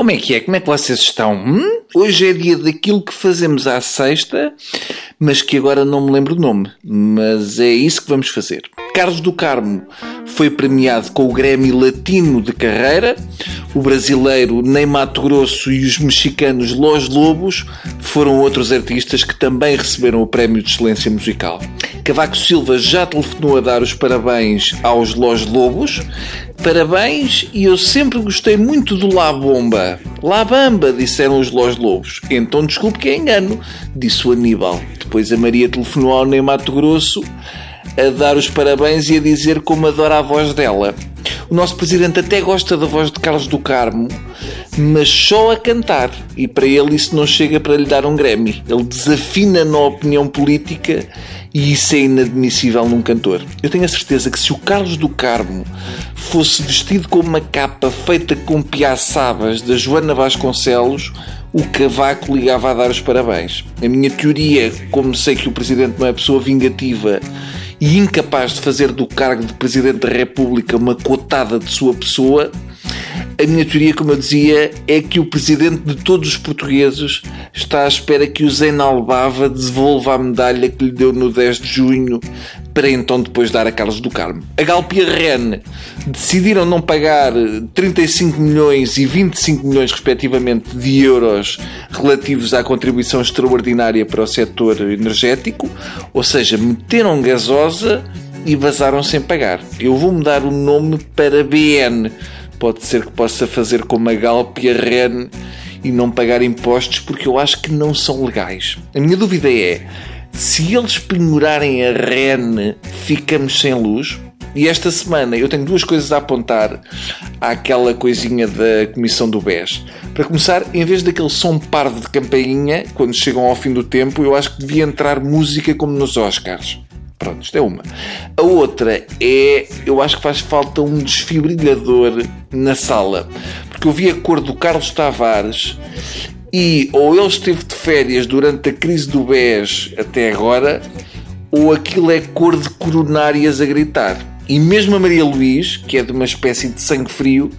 Como é que é? Como é que vocês estão? Hum? Hoje é dia daquilo que fazemos à sexta, mas que agora não me lembro o nome. Mas é isso que vamos fazer. Carlos do Carmo foi premiado com o Grêmio Latino de Carreira. O brasileiro Ney Grosso e os mexicanos Los Lobos foram outros artistas que também receberam o Prémio de Excelência Musical. Cavaco Silva já telefonou a dar os parabéns aos Los Lobos. Parabéns e eu sempre gostei muito do La Bomba. La Bamba, disseram os Los Lobos. Então desculpe que é engano, disse o Aníbal. Depois a Maria telefonou ao Ney Mato Grosso a dar os parabéns e a dizer como adora a voz dela. O nosso presidente até gosta da voz de Carlos do Carmo, mas só a cantar. E para ele isso não chega para lhe dar um Grammy. Ele desafina na opinião política e isso é inadmissível num cantor. Eu tenho a certeza que se o Carlos do Carmo fosse vestido com uma capa feita com piaçabas da Joana Vasconcelos, o Cavaco ligava a dar os parabéns. A minha teoria, como sei que o Presidente não é pessoa vingativa e incapaz de fazer do cargo de Presidente da República uma cotada de sua pessoa, a minha teoria, como eu dizia, é que o presidente de todos os portugueses está à espera que o Zeinal Bava devolva a medalha que lhe deu no 10 de junho para então depois dar a Carlos do Carmo. A Galp e a REN decidiram não pagar 35 milhões e 25 milhões, respectivamente, de euros relativos à contribuição extraordinária para o setor energético, ou seja, meteram gasosa e vazaram sem pagar. Eu vou mudar o nome para BN pode ser que possa fazer como a Galp e a REN e não pagar impostos porque eu acho que não são legais. A minha dúvida é, se eles penhorarem a REN, ficamos sem luz? E esta semana eu tenho duas coisas a apontar àquela coisinha da Comissão do BES. Para começar, em vez daquele som parvo de campainha, quando chegam ao fim do tempo, eu acho que devia entrar música como nos Oscars. Pronto, isto é uma. A outra é, eu acho que faz falta um desfibrilhador na sala. Porque eu vi a cor do Carlos Tavares e ou ele esteve de férias durante a crise do BES até agora, ou aquilo é cor de coronárias a gritar. E mesmo a Maria Luís, que é de uma espécie de sangue frio,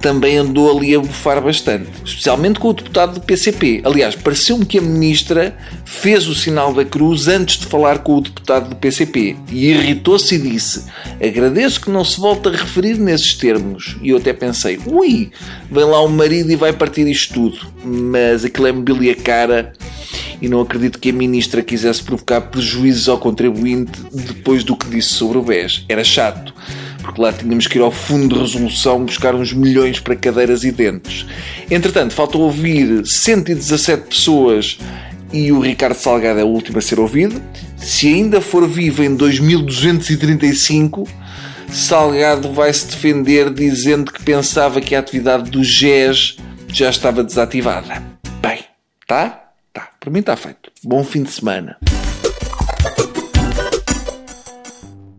também andou ali a bufar bastante. Especialmente com o deputado do PCP. Aliás, pareceu-me que a ministra fez o sinal da cruz antes de falar com o deputado do PCP. E irritou-se e disse: Agradeço que não se volte a referir nesses termos. E eu até pensei: ui, vem lá o marido e vai partir isto tudo. Mas aquilo é mobília cara e não acredito que a ministra quisesse provocar prejuízos ao contribuinte depois do que disse sobre o BES. Era chato, porque lá tínhamos que ir ao fundo de resolução buscar uns milhões para cadeiras e dentes. Entretanto, falta ouvir 117 pessoas e o Ricardo Salgado é o último a ser ouvido. Se ainda for vivo em 2235, Salgado vai se defender dizendo que pensava que a atividade do GES já estava desativada. Bem, tá? Tá, para mim está feito. Bom fim de semana.